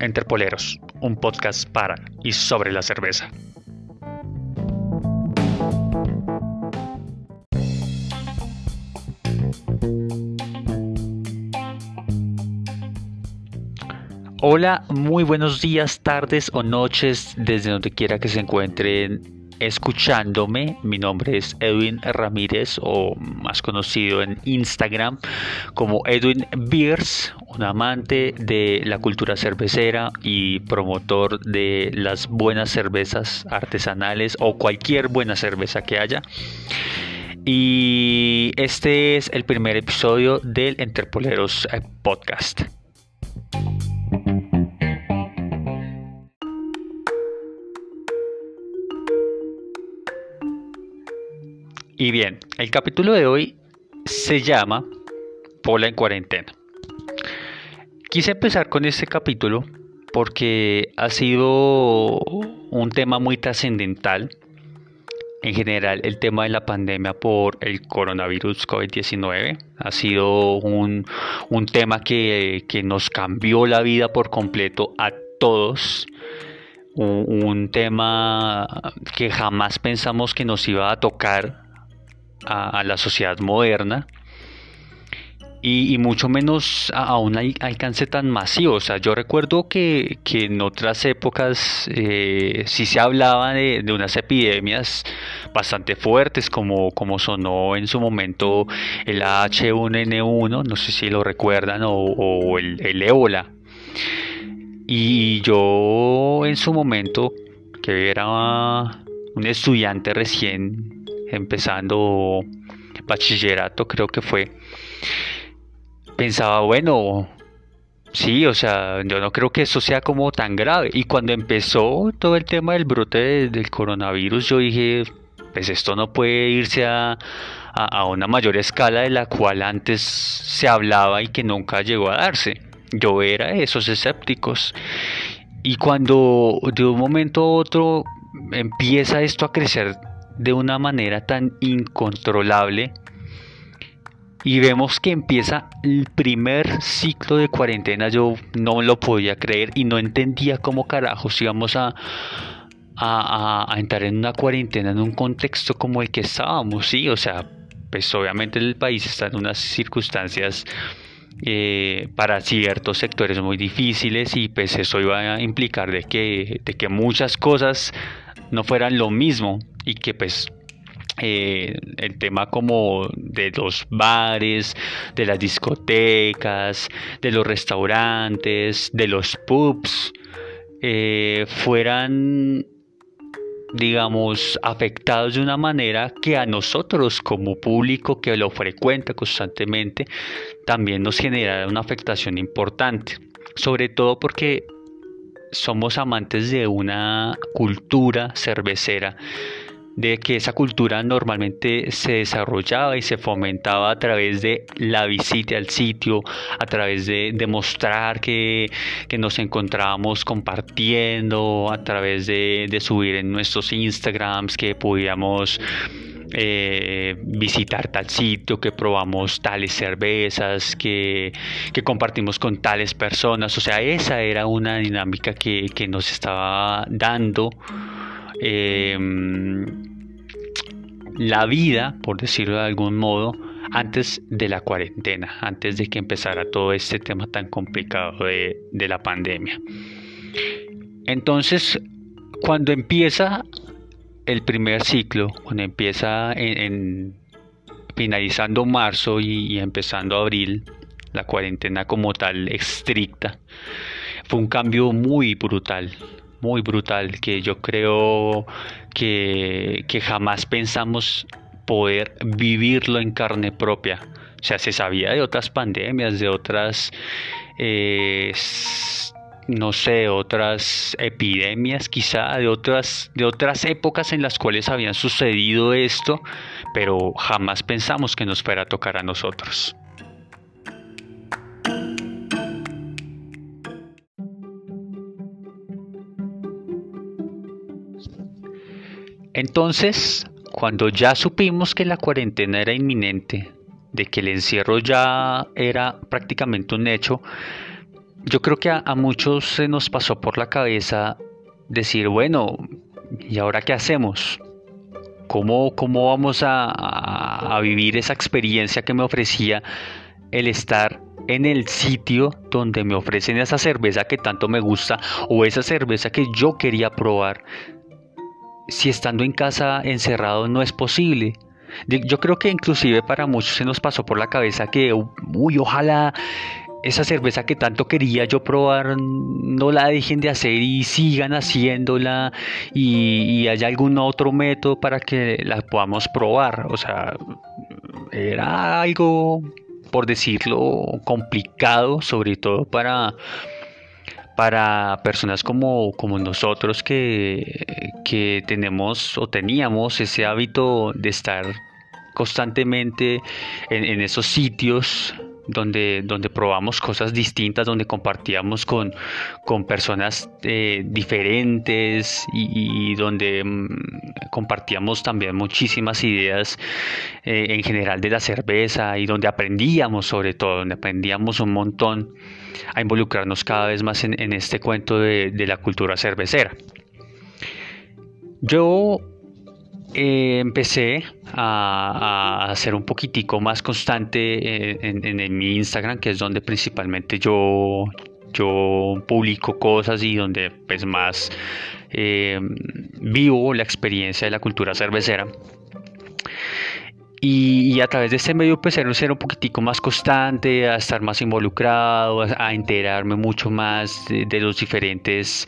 Entrepoleros, un podcast para y sobre la cerveza. Hola, muy buenos días, tardes o noches desde donde quiera que se encuentren escuchándome. Mi nombre es Edwin Ramírez o más conocido en Instagram como Edwin Beers, un amante de la cultura cervecera y promotor de las buenas cervezas artesanales o cualquier buena cerveza que haya. Y este es el primer episodio del Entrepoleros eh, Podcast. Y bien, el capítulo de hoy se llama Pola en cuarentena. Quise empezar con este capítulo porque ha sido un tema muy trascendental. En general, el tema de la pandemia por el coronavirus COVID-19 ha sido un, tema que, nos cambió la vida por completo a todos. un tema que jamás pensamos que nos iba a tocar a, la sociedad moderna y, mucho menos a, un alcance tan masivo. O sea, yo recuerdo que, en otras épocas eh, sí se hablaba de, unas epidemias bastante fuertes, como, como sonó en su momento el H1N1, no sé si lo recuerdan, o, el, el. Y yo en su momento, que era un estudiante recién empezando bachillerato creo que fue, pensaba, bueno, sí, o sea, yo no creo que eso sea como tan grave. Y cuando empezó todo el tema del brote del coronavirus, yo dije, pues esto no puede irse a, a, una mayor escala de la cual antes se hablaba y que nunca llegó a darse. Yo era de esos escépticos. Y cuando de un momento a otro empieza esto a crecer de una manera tan incontrolable y vemos que empieza el primer ciclo de cuarentena, yo no lo podía creer y no entendía cómo carajos íbamos a, a, entrar en una cuarentena en un contexto como el que estábamos, sí, o sea, pues obviamente el país está en unas circunstancias eh, para ciertos sectores muy difíciles y pues eso iba a implicar de que, de que muchas cosas no fueran lo mismo y que pues eh, el tema como de los bares, de las discotecas, de los restaurantes, de los pubs, eh, fueran digamos, afectados de una manera que a nosotros como público que lo frecuenta constantemente, también nos genera una afectación importante. Sobre todo porque somos amantes de una cultura cervecera de que esa cultura normalmente se desarrollaba y se fomentaba a través de la visita al sitio, a través de demostrar que, nos encontrábamos compartiendo, a través de, subir en nuestros Instagrams que podíamos eh, visitar tal sitio, que probamos tales cervezas, que, compartimos con tales personas. O sea, esa era una dinámica que, que nos estaba dando Em, la vida, por decirlo de algún modo, antes de la cuarentena, antes de que empezara todo este tema tan complicado de, la pandemia. Entonces, cuando empieza el primer ciclo, cuando empieza finalizando marzo y, empezando abril, la cuarentena como tal estricta, fue un cambio muy brutal, muy brutal que yo creo que, jamás pensamos poder vivirlo en carne propia. O sea, se sabía de otras pandemias, de otras, eh, no sé, otras epidemias quizá, de otras, de otras épocas en las cuales habían sucedido esto, pero jamás pensamos que nos fuera a tocar a nosotros. Entonces, cuando ya supimos que la cuarentena era inminente, de que el encierro ya era prácticamente un hecho, yo creo que a, muchos se nos pasó por la cabeza decir, bueno, ¿y ahora qué hacemos? ¿Cómo, cómo vamos a, a, vivir esa experiencia que me ofrecía el estar en el sitio donde me ofrecen esa cerveza que tanto me gusta o esa cerveza que yo quería probar? Si estando en casa encerrado no es posible. Yo creo que inclusive para muchos se nos pasó por la cabeza que, uy, ojalá esa cerveza que tanto quería yo probar no la dejen de hacer y sigan haciéndola y, haya algún otro método para que la podamos probar. O sea, era algo, por decirlo, complicado, sobre todo para, para personas como, como nosotros que, que tenemos o teníamos ese hábito de estar constantemente en, en esos sitios donde, donde probamos cosas distintas, donde compartíamos con, con personas eh, diferentes y, donde mm, compartíamos también muchísimas ideas eh, en general de la cerveza y donde aprendíamos sobre todo, donde aprendíamos un montón a involucrarnos cada vez más en, este cuento de, la cultura cervecera. Yo eh, empecé a, a, ser un poquitico más constante en, mi Instagram, que es donde principalmente yo, yo publico cosas y donde pues más eh, vivo la experiencia de la cultura cervecera. Y, a través de este medio pues ser, ser un poquitico más constante, a estar más involucrado, a, enterarme mucho más de los diferentes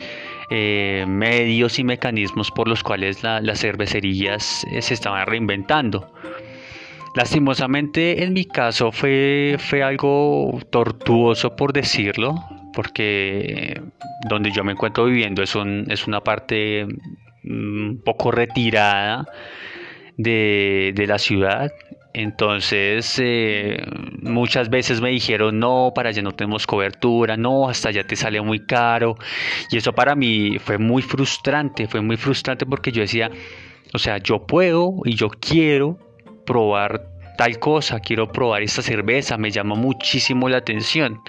eh, medios y mecanismos por los cuales las cervecerías eh, se estaban reinventando. Lastimosamente en mi caso fue, fue algo tortuoso por decirlo, porque donde yo me encuentro viviendo es, es una parte un mm, poco retirada de, de la ciudad entonces, eh, muchas veces me dijeron, no, para allá no tenemos cobertura, no, hasta allá te sale muy caro. Y eso para mí fue muy frustrante, fue muy frustrante porque yo decía, o sea, yo puedo y yo quiero probar tal cosa, quiero probar esta cerveza, me llama muchísimo la atención.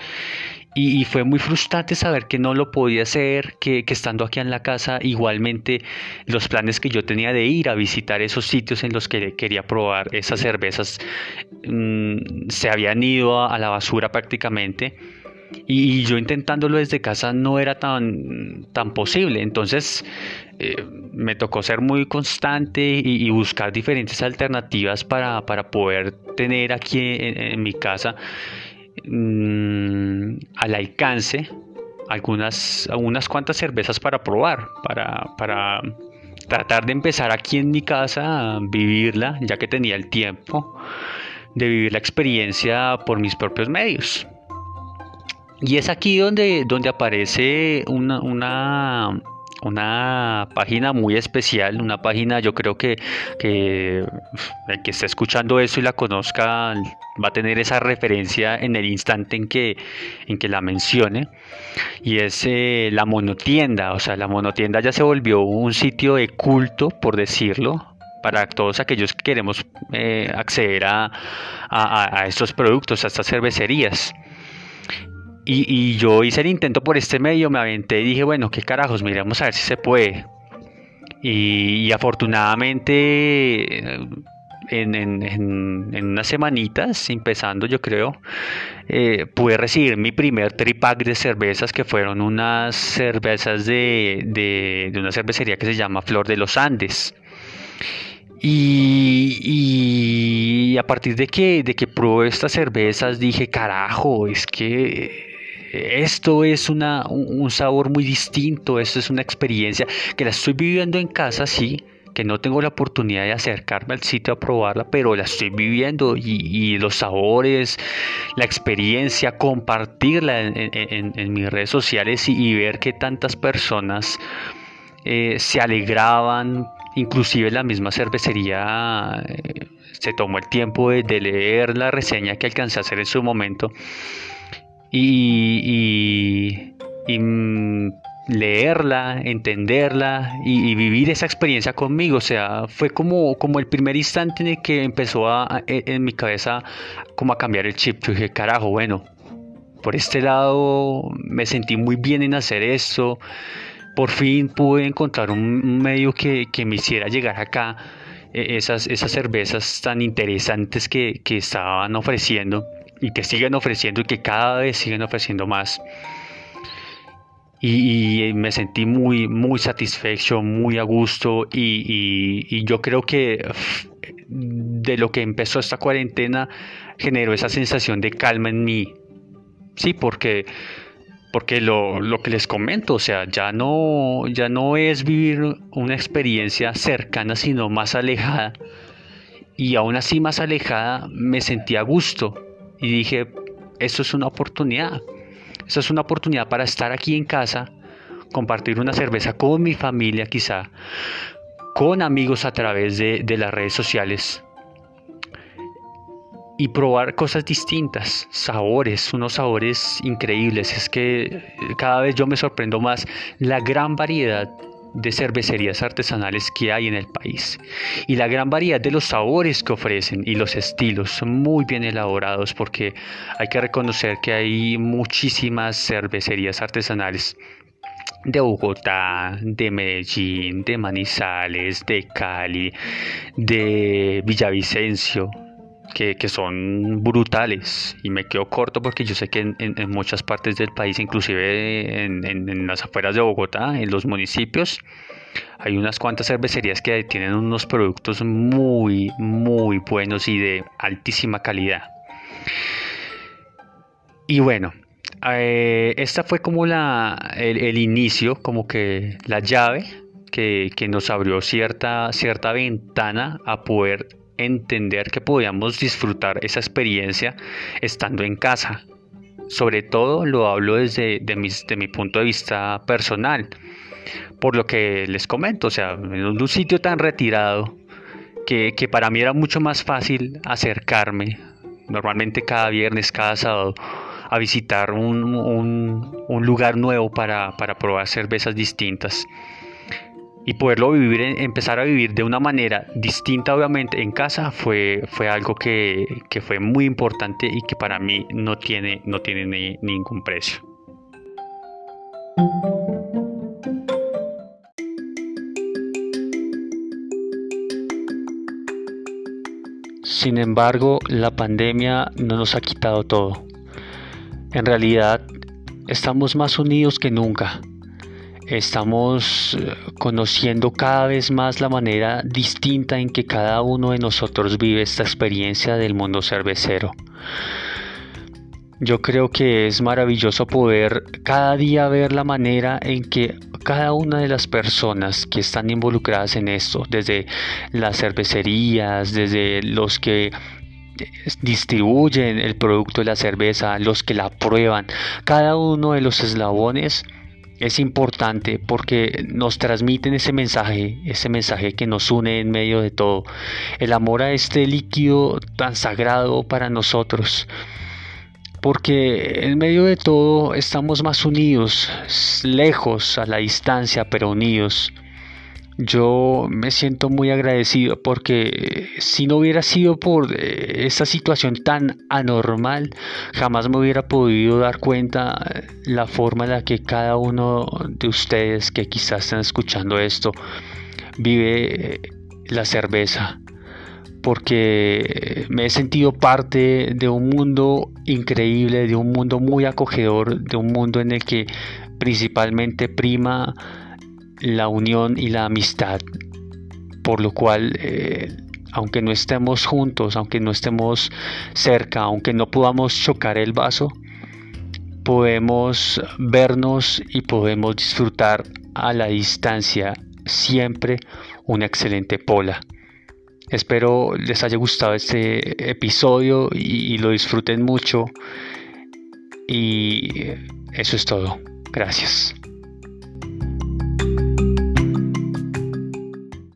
Y, fue muy frustrante saber que no lo podía hacer, que, estando aquí en la casa igualmente los planes que yo tenía de ir a visitar esos sitios en los que quería probar esas cervezas mm, se habían ido a, la basura prácticamente. Y, yo intentándolo desde casa no era tan, tan posible. Entonces eh, me tocó ser muy constante y, buscar diferentes alternativas para, poder tener aquí en mi casa Mm, al alcance algunas, unas cuantas cervezas para probar, para, para tratar de empezar aquí en mi casa a vivirla, ya que tenía el tiempo de vivir la experiencia por mis propios medios. Y es aquí donde, donde aparece una, una una página muy especial, una página yo creo que, que el que esté escuchando eso y la conozca va a tener esa referencia en el instante en que, en que la mencione y es eh, la monotienda, o sea, la monotienda ya se volvió un sitio de culto, por decirlo, para todos aquellos que queremos eh, acceder a, a estos productos, a estas cervecerías. Y, yo hice el intento por este medio, me aventé y dije, bueno, qué carajos, miremos a ver si se puede. Y, afortunadamente, en, unas semanitas, empezando yo creo, eh, pude recibir mi primer tripack de cervezas, que fueron unas cervezas de, de, una cervecería que se llama Flor de los Andes. Y, y, a partir de que, de que probé estas cervezas dije, carajo, es que esto es una, un sabor muy distinto, esto es una experiencia que la estoy viviendo en casa, sí, que no tengo la oportunidad de acercarme al sitio a probarla, pero la estoy viviendo y, los sabores, la experiencia, compartirla en, mis redes sociales y, ver que tantas personas eh, se alegraban, inclusive la misma cervecería eh, se tomó el tiempo de leer la reseña que alcancé a hacer en su momento y, mm, leerla, entenderla y, vivir esa experiencia conmigo. O sea, fue como, como el primer instante en el que empezó a, en mi cabeza como a cambiar el chip. Yo dije, carajo, bueno, por este lado me sentí muy bien en hacer esto. Por fin pude encontrar un medio que, me hiciera llegar acá eh, esas, esas cervezas tan interesantes que, que estaban ofreciendo y que siguen ofreciendo y que cada vez siguen ofreciendo más. Y, me sentí muy, muy satisfecho, muy a gusto y, y, yo creo que de lo que empezó esta cuarentena generó esa sensación de calma en mí. Sí, porque, porque lo, lo, que les comento, o sea, ya no, ya no es vivir una experiencia cercana, sino más alejada. Y aún así más alejada me sentí a gusto y dije, esto es una oportunidad. Esto es una oportunidad para estar aquí en casa, compartir una cerveza con mi familia quizá, con amigos a través de, de las redes sociales y probar cosas distintas, sabores, unos sabores increíbles. Es que cada vez yo me sorprendo más la gran variedad de cervecerías artesanales que hay en el país. Y la gran variedad de los sabores que ofrecen y los estilos son muy bien elaborados porque hay que reconocer que hay muchísimas cervecerías artesanales de Bogotá, de Medellín, de Manizales, de Cali, de Villavicencio, que, son brutales y me quedo corto porque yo sé que en, muchas partes del país, inclusive en, las afueras de Bogotá, en los municipios, hay unas cuantas cervecerías que tienen unos productos muy, muy buenos y de altísima calidad. Y bueno, eh, esta fue como la, el, inicio, como que la llave que, que, nos abrió cierta, cierta ventana a poder entender que podíamos disfrutar esa experiencia estando en casa. Sobre todo lo hablo desde de mi punto de vista personal, por lo que les comento, o sea, en un sitio tan retirado que, para mí era mucho más fácil acercarme, normalmente cada viernes, cada sábado, a visitar un, un, lugar nuevo para, para probar cervezas distintas y poderlo vivir, empezar a vivir de una manera distinta obviamente en casa fue, fue algo que, fue muy importante y que para mí no tiene, no tiene ningún precio. Sin embargo, la pandemia no nos ha quitado todo. En realidad, estamos más unidos que nunca estamos eh, conociendo cada vez más la manera distinta en que cada uno de nosotros vive esta experiencia del mundo cervecero. Yo creo que es maravilloso poder cada día ver la manera en que cada una de las personas que están involucradas en esto, desde las cervecerías, desde los que distribuyen el producto de la cerveza, los que la prueban, cada uno de los eslabones es importante porque nos transmiten ese mensaje, ese mensaje que nos une en medio de todo, el amor a este líquido tan sagrado para nosotros. Porque en medio de todo estamos más unidos, lejos a la distancia, pero unidos. Yo me siento muy agradecido porque si no hubiera sido por eh, esta situación tan anormal, jamás me hubiera podido dar cuenta la forma en la que cada uno de ustedes que quizás están escuchando esto vive eh, la cerveza. Porque me he sentido parte de un mundo increíble, de un mundo muy acogedor, de un mundo en el que principalmente prima la unión y la amistad, por lo cual, eh, aunque no estemos juntos, aunque no estemos cerca, aunque no podamos chocar el vaso, podemos vernos y podemos disfrutar a la distancia siempre una excelente pola. Espero les haya gustado este episodio y lo disfruten mucho. Y eso es todo. Gracias.